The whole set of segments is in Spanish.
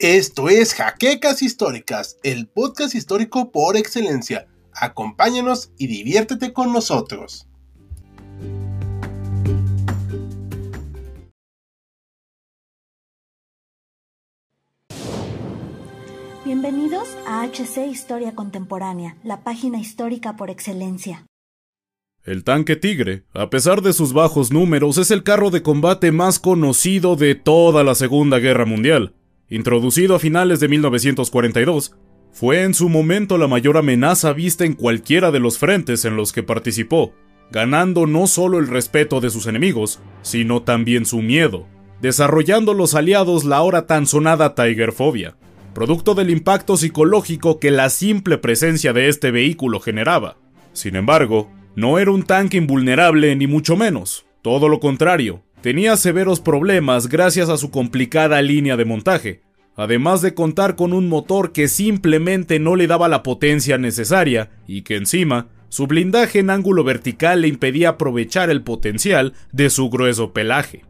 Esto es Jaquecas Históricas, el podcast histórico por excelencia. Acompáñanos y diviértete con nosotros. Bienvenidos a HC Historia Contemporánea, la página histórica por excelencia. El tanque Tigre, a pesar de sus bajos números, es el carro de combate más conocido de toda la Segunda Guerra Mundial. Introducido a finales de 1942, fue en su momento la mayor amenaza vista en cualquiera de los frentes en los que participó, ganando no solo el respeto de sus enemigos, sino también su miedo, desarrollando los aliados la ahora tan sonada Tigerfobia producto del impacto psicológico que la simple presencia de este vehículo generaba. Sin embargo, no era un tanque invulnerable ni mucho menos, todo lo contrario, tenía severos problemas gracias a su complicada línea de montaje, además de contar con un motor que simplemente no le daba la potencia necesaria y que encima, su blindaje en ángulo vertical le impedía aprovechar el potencial de su grueso pelaje.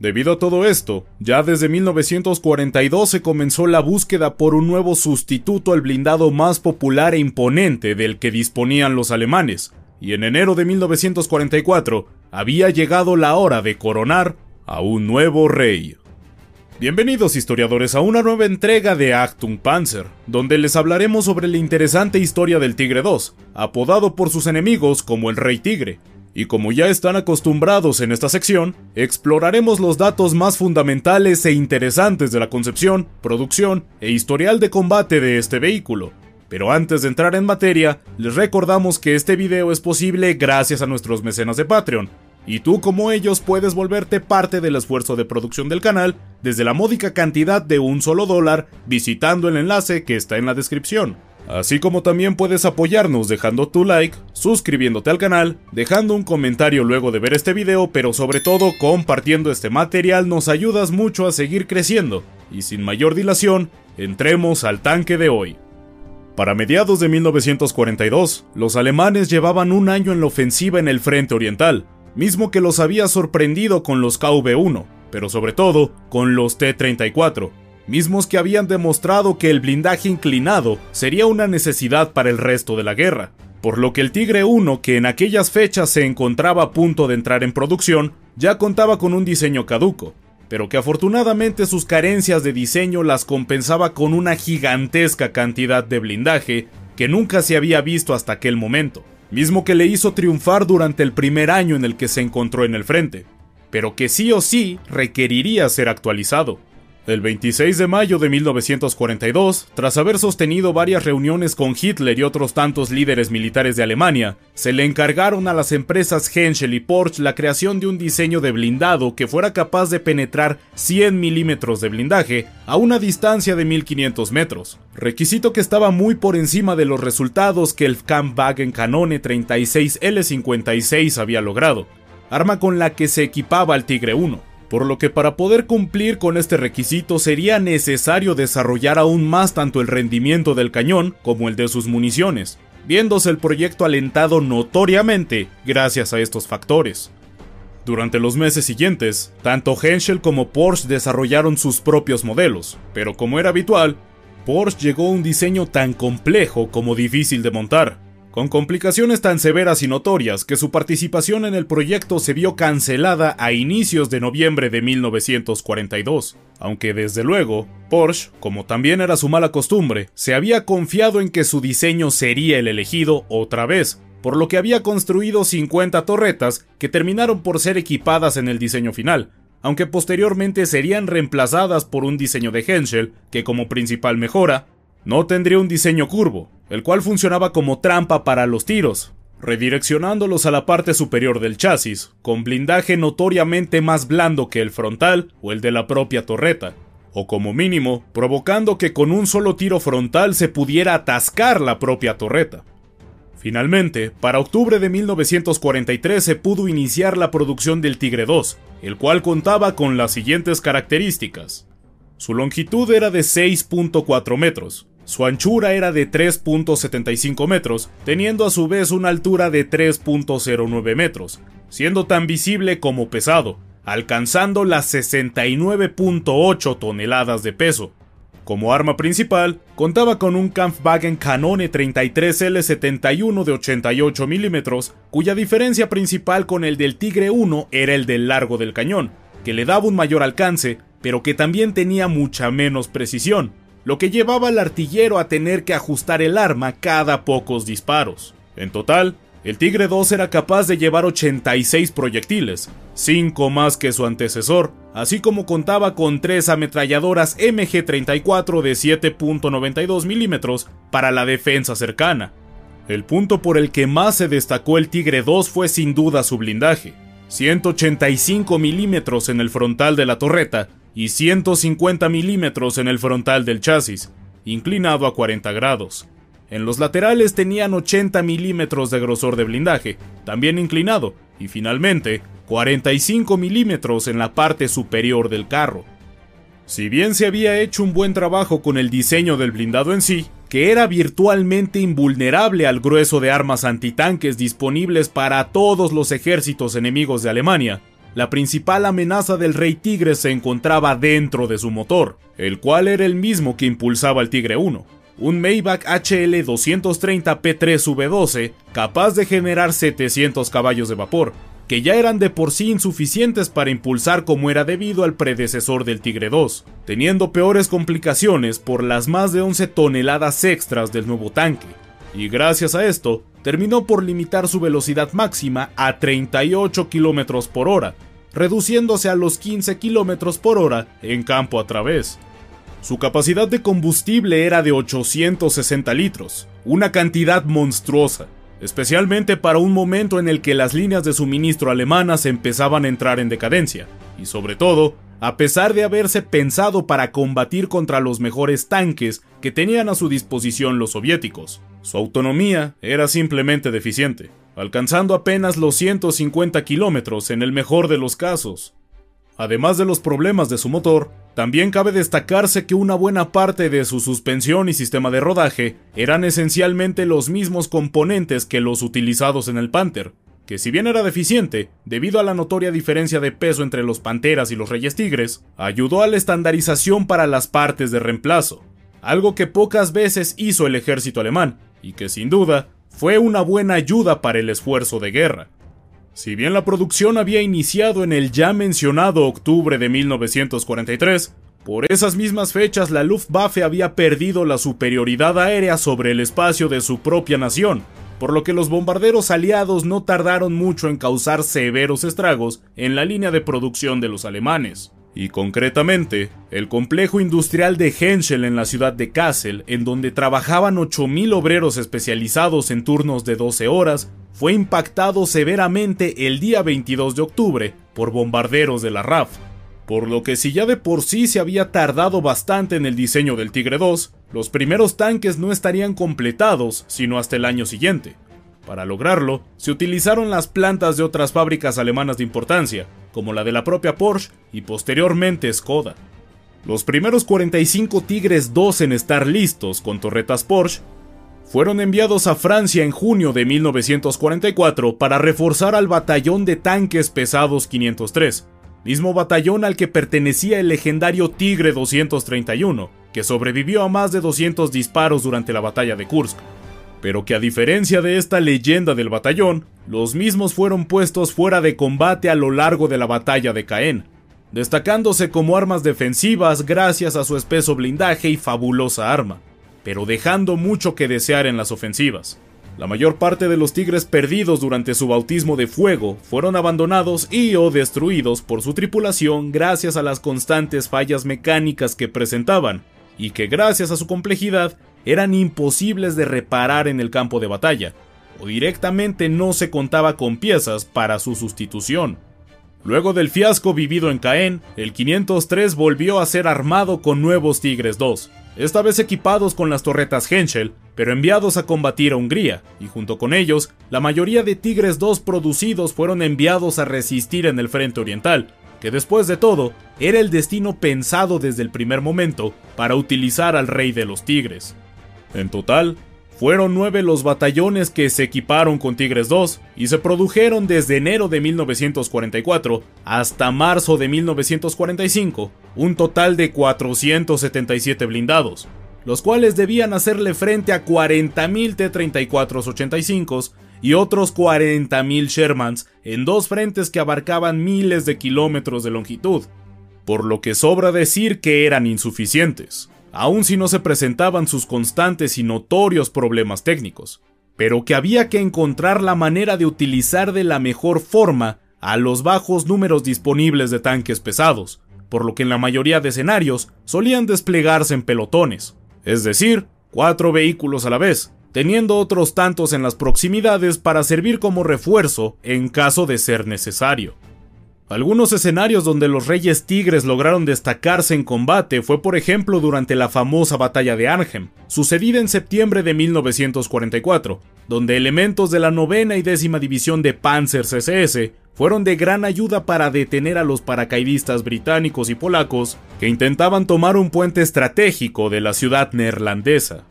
Debido a todo esto, ya desde 1942 se comenzó la búsqueda por un nuevo sustituto al blindado más popular e imponente del que disponían los alemanes, y en enero de 1944 había llegado la hora de coronar a un nuevo rey. Bienvenidos historiadores a una nueva entrega de Actung Panzer, donde les hablaremos sobre la interesante historia del Tigre II, apodado por sus enemigos como el Rey Tigre, y como ya están acostumbrados en esta sección, exploraremos los datos más fundamentales e interesantes de la concepción, producción e historial de combate de este vehículo. Pero antes de entrar en materia, les recordamos que este video es posible gracias a nuestros mecenas de Patreon, y tú como ellos puedes volverte parte del esfuerzo de producción del canal desde la módica cantidad de un solo dólar visitando el enlace que está en la descripción. Así como también puedes apoyarnos dejando tu like, suscribiéndote al canal, dejando un comentario luego de ver este video, pero sobre todo compartiendo este material nos ayudas mucho a seguir creciendo. Y sin mayor dilación, entremos al tanque de hoy. Para mediados de 1942, los alemanes llevaban un año en la ofensiva en el frente oriental, mismo que los había sorprendido con los KV-1, pero sobre todo con los T-34, mismos que habían demostrado que el blindaje inclinado sería una necesidad para el resto de la guerra, por lo que el Tigre 1, que en aquellas fechas se encontraba a punto de entrar en producción, ya contaba con un diseño caduco, pero que afortunadamente sus carencias de diseño las compensaba con una gigantesca cantidad de blindaje que nunca se había visto hasta aquel momento, mismo que le hizo triunfar durante el primer año en el que se encontró en el frente, pero que sí o sí requeriría ser actualizado. El 26 de mayo de 1942, tras haber sostenido varias reuniones con Hitler y otros tantos líderes militares de Alemania, se le encargaron a las empresas Henschel y Porsche la creación de un diseño de blindado que fuera capaz de penetrar 100 milímetros de blindaje a una distancia de 1500 metros, requisito que estaba muy por encima de los resultados que el Kampfwagen Canone 36L56 había logrado, arma con la que se equipaba el Tigre 1 por lo que para poder cumplir con este requisito sería necesario desarrollar aún más tanto el rendimiento del cañón como el de sus municiones, viéndose el proyecto alentado notoriamente gracias a estos factores. Durante los meses siguientes, tanto Henschel como Porsche desarrollaron sus propios modelos, pero como era habitual, Porsche llegó a un diseño tan complejo como difícil de montar, con complicaciones tan severas y notorias que su participación en el proyecto se vio cancelada a inicios de noviembre de 1942, aunque desde luego, Porsche, como también era su mala costumbre, se había confiado en que su diseño sería el elegido otra vez, por lo que había construido 50 torretas que terminaron por ser equipadas en el diseño final, aunque posteriormente serían reemplazadas por un diseño de Henschel que como principal mejora no tendría un diseño curvo, el cual funcionaba como trampa para los tiros, redireccionándolos a la parte superior del chasis, con blindaje notoriamente más blando que el frontal o el de la propia torreta, o como mínimo, provocando que con un solo tiro frontal se pudiera atascar la propia torreta. Finalmente, para octubre de 1943 se pudo iniciar la producción del Tigre 2, el cual contaba con las siguientes características. Su longitud era de 6.4 metros, su anchura era de 3.75 metros, teniendo a su vez una altura de 3.09 metros, siendo tan visible como pesado, alcanzando las 69.8 toneladas de peso. Como arma principal, contaba con un Kampfwagen Canone 33L71 de 88 mm, cuya diferencia principal con el del Tigre 1 era el del largo del cañón, que le daba un mayor alcance, pero que también tenía mucha menos precisión, lo que llevaba al artillero a tener que ajustar el arma cada pocos disparos. En total, el Tigre 2 era capaz de llevar 86 proyectiles, 5 más que su antecesor, así como contaba con 3 ametralladoras MG-34 de 7.92 milímetros para la defensa cercana. El punto por el que más se destacó el Tigre 2 fue sin duda su blindaje, 185 milímetros en el frontal de la torreta y 150 milímetros en el frontal del chasis, inclinado a 40 grados. En los laterales tenían 80 milímetros de grosor de blindaje, también inclinado, y finalmente 45 milímetros en la parte superior del carro. Si bien se había hecho un buen trabajo con el diseño del blindado en sí, que era virtualmente invulnerable al grueso de armas antitanques disponibles para todos los ejércitos enemigos de Alemania, la principal amenaza del Rey Tigre se encontraba dentro de su motor, el cual era el mismo que impulsaba el Tigre 1 un Maybach HL 230 P3V12 capaz de generar 700 caballos de vapor, que ya eran de por sí insuficientes para impulsar como era debido al predecesor del Tigre 2, teniendo peores complicaciones por las más de 11 toneladas extras del nuevo tanque, y gracias a esto, terminó por limitar su velocidad máxima a 38 km por hora, reduciéndose a los 15 km por hora en campo a través. Su capacidad de combustible era de 860 litros, una cantidad monstruosa, especialmente para un momento en el que las líneas de suministro alemanas empezaban a entrar en decadencia, y sobre todo, a pesar de haberse pensado para combatir contra los mejores tanques que tenían a su disposición los soviéticos. Su autonomía era simplemente deficiente, alcanzando apenas los 150 kilómetros en el mejor de los casos, Además de los problemas de su motor, también cabe destacarse que una buena parte de su suspensión y sistema de rodaje eran esencialmente los mismos componentes que los utilizados en el Panther, que si bien era deficiente, debido a la notoria diferencia de peso entre los Panteras y los Reyes Tigres, ayudó a la estandarización para las partes de reemplazo, algo que pocas veces hizo el ejército alemán, y que sin duda fue una buena ayuda para el esfuerzo de guerra. Si bien la producción había iniciado en el ya mencionado octubre de 1943, por esas mismas fechas la Luftwaffe había perdido la superioridad aérea sobre el espacio de su propia nación, por lo que los bombarderos aliados no tardaron mucho en causar severos estragos en la línea de producción de los alemanes. Y concretamente, el complejo industrial de Henschel en la ciudad de Kassel, en donde trabajaban 8.000 obreros especializados en turnos de 12 horas, fue impactado severamente el día 22 de octubre por bombarderos de la RAF, por lo que si ya de por sí se había tardado bastante en el diseño del Tigre 2, los primeros tanques no estarían completados sino hasta el año siguiente. Para lograrlo, se utilizaron las plantas de otras fábricas alemanas de importancia, como la de la propia Porsche y posteriormente Skoda. Los primeros 45 Tigres 2 en estar listos con torretas Porsche fueron enviados a Francia en junio de 1944 para reforzar al batallón de tanques pesados 503, mismo batallón al que pertenecía el legendario Tigre 231, que sobrevivió a más de 200 disparos durante la batalla de Kursk. Pero que a diferencia de esta leyenda del batallón, los mismos fueron puestos fuera de combate a lo largo de la batalla de Caen, destacándose como armas defensivas gracias a su espeso blindaje y fabulosa arma pero dejando mucho que desear en las ofensivas. La mayor parte de los tigres perdidos durante su bautismo de fuego fueron abandonados y o destruidos por su tripulación gracias a las constantes fallas mecánicas que presentaban, y que gracias a su complejidad eran imposibles de reparar en el campo de batalla, o directamente no se contaba con piezas para su sustitución. Luego del fiasco vivido en Caen, el 503 volvió a ser armado con nuevos Tigres 2, esta vez equipados con las torretas Henschel, pero enviados a combatir a Hungría, y junto con ellos, la mayoría de Tigres 2 producidos fueron enviados a resistir en el frente oriental, que después de todo, era el destino pensado desde el primer momento para utilizar al rey de los Tigres. En total, fueron nueve los batallones que se equiparon con Tigres 2 y se produjeron desde enero de 1944 hasta marzo de 1945, un total de 477 blindados, los cuales debían hacerle frente a 40.000 T-34-85 y otros 40.000 Shermans en dos frentes que abarcaban miles de kilómetros de longitud, por lo que sobra decir que eran insuficientes aun si no se presentaban sus constantes y notorios problemas técnicos, pero que había que encontrar la manera de utilizar de la mejor forma a los bajos números disponibles de tanques pesados, por lo que en la mayoría de escenarios solían desplegarse en pelotones, es decir, cuatro vehículos a la vez, teniendo otros tantos en las proximidades para servir como refuerzo en caso de ser necesario. Algunos escenarios donde los Reyes Tigres lograron destacarse en combate fue por ejemplo durante la famosa batalla de Arnhem, sucedida en septiembre de 1944, donde elementos de la novena y décima división de Panzer CSS fueron de gran ayuda para detener a los paracaidistas británicos y polacos que intentaban tomar un puente estratégico de la ciudad neerlandesa.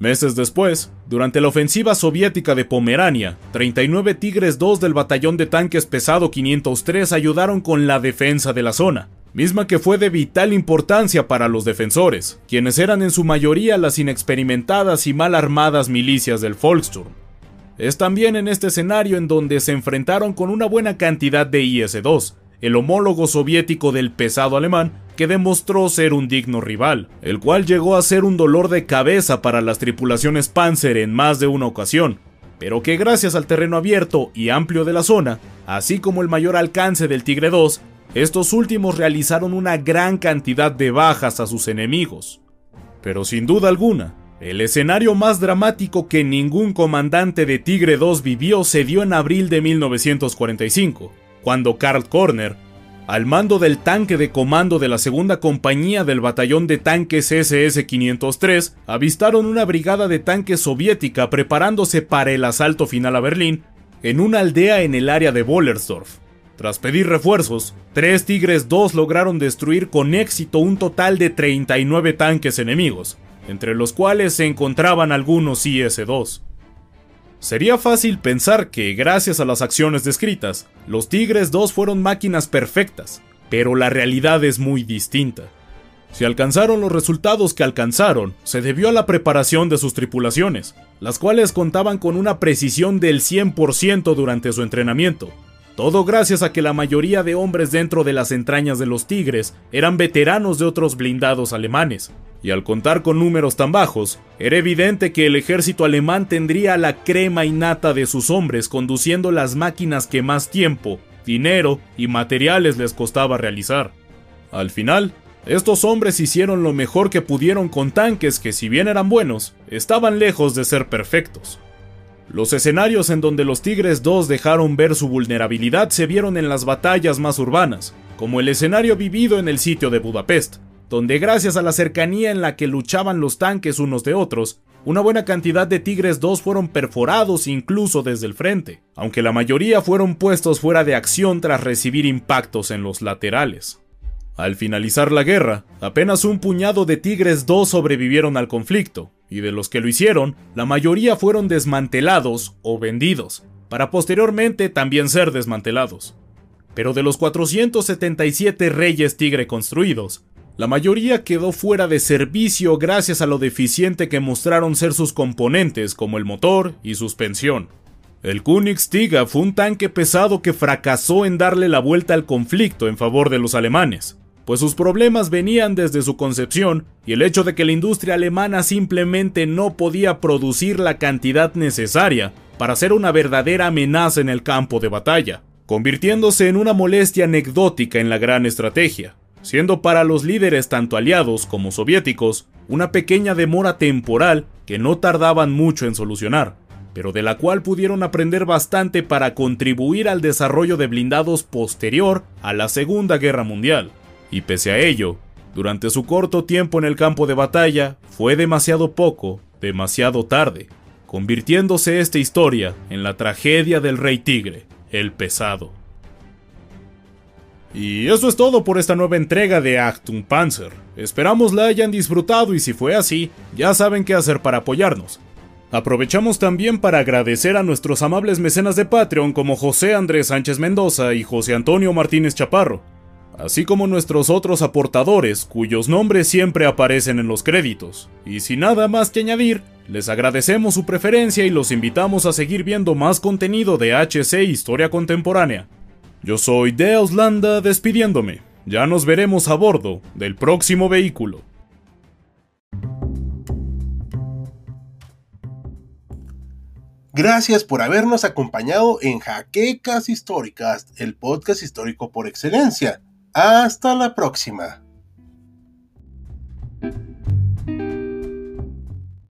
Meses después, durante la ofensiva soviética de Pomerania, 39 Tigres 2 del batallón de tanques pesado 503 ayudaron con la defensa de la zona, misma que fue de vital importancia para los defensores, quienes eran en su mayoría las inexperimentadas y mal armadas milicias del Volkssturm. Es también en este escenario en donde se enfrentaron con una buena cantidad de IS-2, el homólogo soviético del pesado alemán, que demostró ser un digno rival, el cual llegó a ser un dolor de cabeza para las tripulaciones Panzer en más de una ocasión, pero que gracias al terreno abierto y amplio de la zona, así como el mayor alcance del Tigre 2, estos últimos realizaron una gran cantidad de bajas a sus enemigos. Pero sin duda alguna, el escenario más dramático que ningún comandante de Tigre 2 vivió se dio en abril de 1945, cuando Karl Korner, al mando del tanque de comando de la segunda compañía del batallón de tanques SS-503, avistaron una brigada de tanques soviética preparándose para el asalto final a Berlín en una aldea en el área de Wollersdorf. Tras pedir refuerzos, tres Tigres 2 lograron destruir con éxito un total de 39 tanques enemigos, entre los cuales se encontraban algunos IS-2. Sería fácil pensar que, gracias a las acciones descritas, los Tigres 2 fueron máquinas perfectas, pero la realidad es muy distinta. Si alcanzaron los resultados que alcanzaron, se debió a la preparación de sus tripulaciones, las cuales contaban con una precisión del 100% durante su entrenamiento. Todo gracias a que la mayoría de hombres dentro de las entrañas de los Tigres eran veteranos de otros blindados alemanes, y al contar con números tan bajos, era evidente que el ejército alemán tendría la crema innata de sus hombres conduciendo las máquinas que más tiempo, dinero y materiales les costaba realizar. Al final, estos hombres hicieron lo mejor que pudieron con tanques que si bien eran buenos, estaban lejos de ser perfectos. Los escenarios en donde los Tigres 2 dejaron ver su vulnerabilidad se vieron en las batallas más urbanas, como el escenario vivido en el sitio de Budapest, donde gracias a la cercanía en la que luchaban los tanques unos de otros, una buena cantidad de Tigres 2 fueron perforados incluso desde el frente, aunque la mayoría fueron puestos fuera de acción tras recibir impactos en los laterales. Al finalizar la guerra, apenas un puñado de Tigres 2 sobrevivieron al conflicto, y de los que lo hicieron, la mayoría fueron desmantelados o vendidos, para posteriormente también ser desmantelados. Pero de los 477 reyes tigre construidos, la mayoría quedó fuera de servicio gracias a lo deficiente que mostraron ser sus componentes como el motor y suspensión. El Königstiga fue un tanque pesado que fracasó en darle la vuelta al conflicto en favor de los alemanes, pues sus problemas venían desde su concepción y el hecho de que la industria alemana simplemente no podía producir la cantidad necesaria para ser una verdadera amenaza en el campo de batalla, convirtiéndose en una molestia anecdótica en la gran estrategia siendo para los líderes tanto aliados como soviéticos una pequeña demora temporal que no tardaban mucho en solucionar, pero de la cual pudieron aprender bastante para contribuir al desarrollo de blindados posterior a la Segunda Guerra Mundial. Y pese a ello, durante su corto tiempo en el campo de batalla, fue demasiado poco, demasiado tarde, convirtiéndose esta historia en la tragedia del Rey Tigre, el Pesado. Y eso es todo por esta nueva entrega de Achtung Panzer. Esperamos la hayan disfrutado y si fue así, ya saben qué hacer para apoyarnos. Aprovechamos también para agradecer a nuestros amables mecenas de Patreon como José Andrés Sánchez Mendoza y José Antonio Martínez Chaparro, así como nuestros otros aportadores cuyos nombres siempre aparecen en los créditos. Y sin nada más que añadir, les agradecemos su preferencia y los invitamos a seguir viendo más contenido de HC Historia Contemporánea. Yo soy De Auslanda despidiéndome. Ya nos veremos a bordo del próximo vehículo. Gracias por habernos acompañado en Jaquecas Históricas, el podcast histórico por excelencia. Hasta la próxima.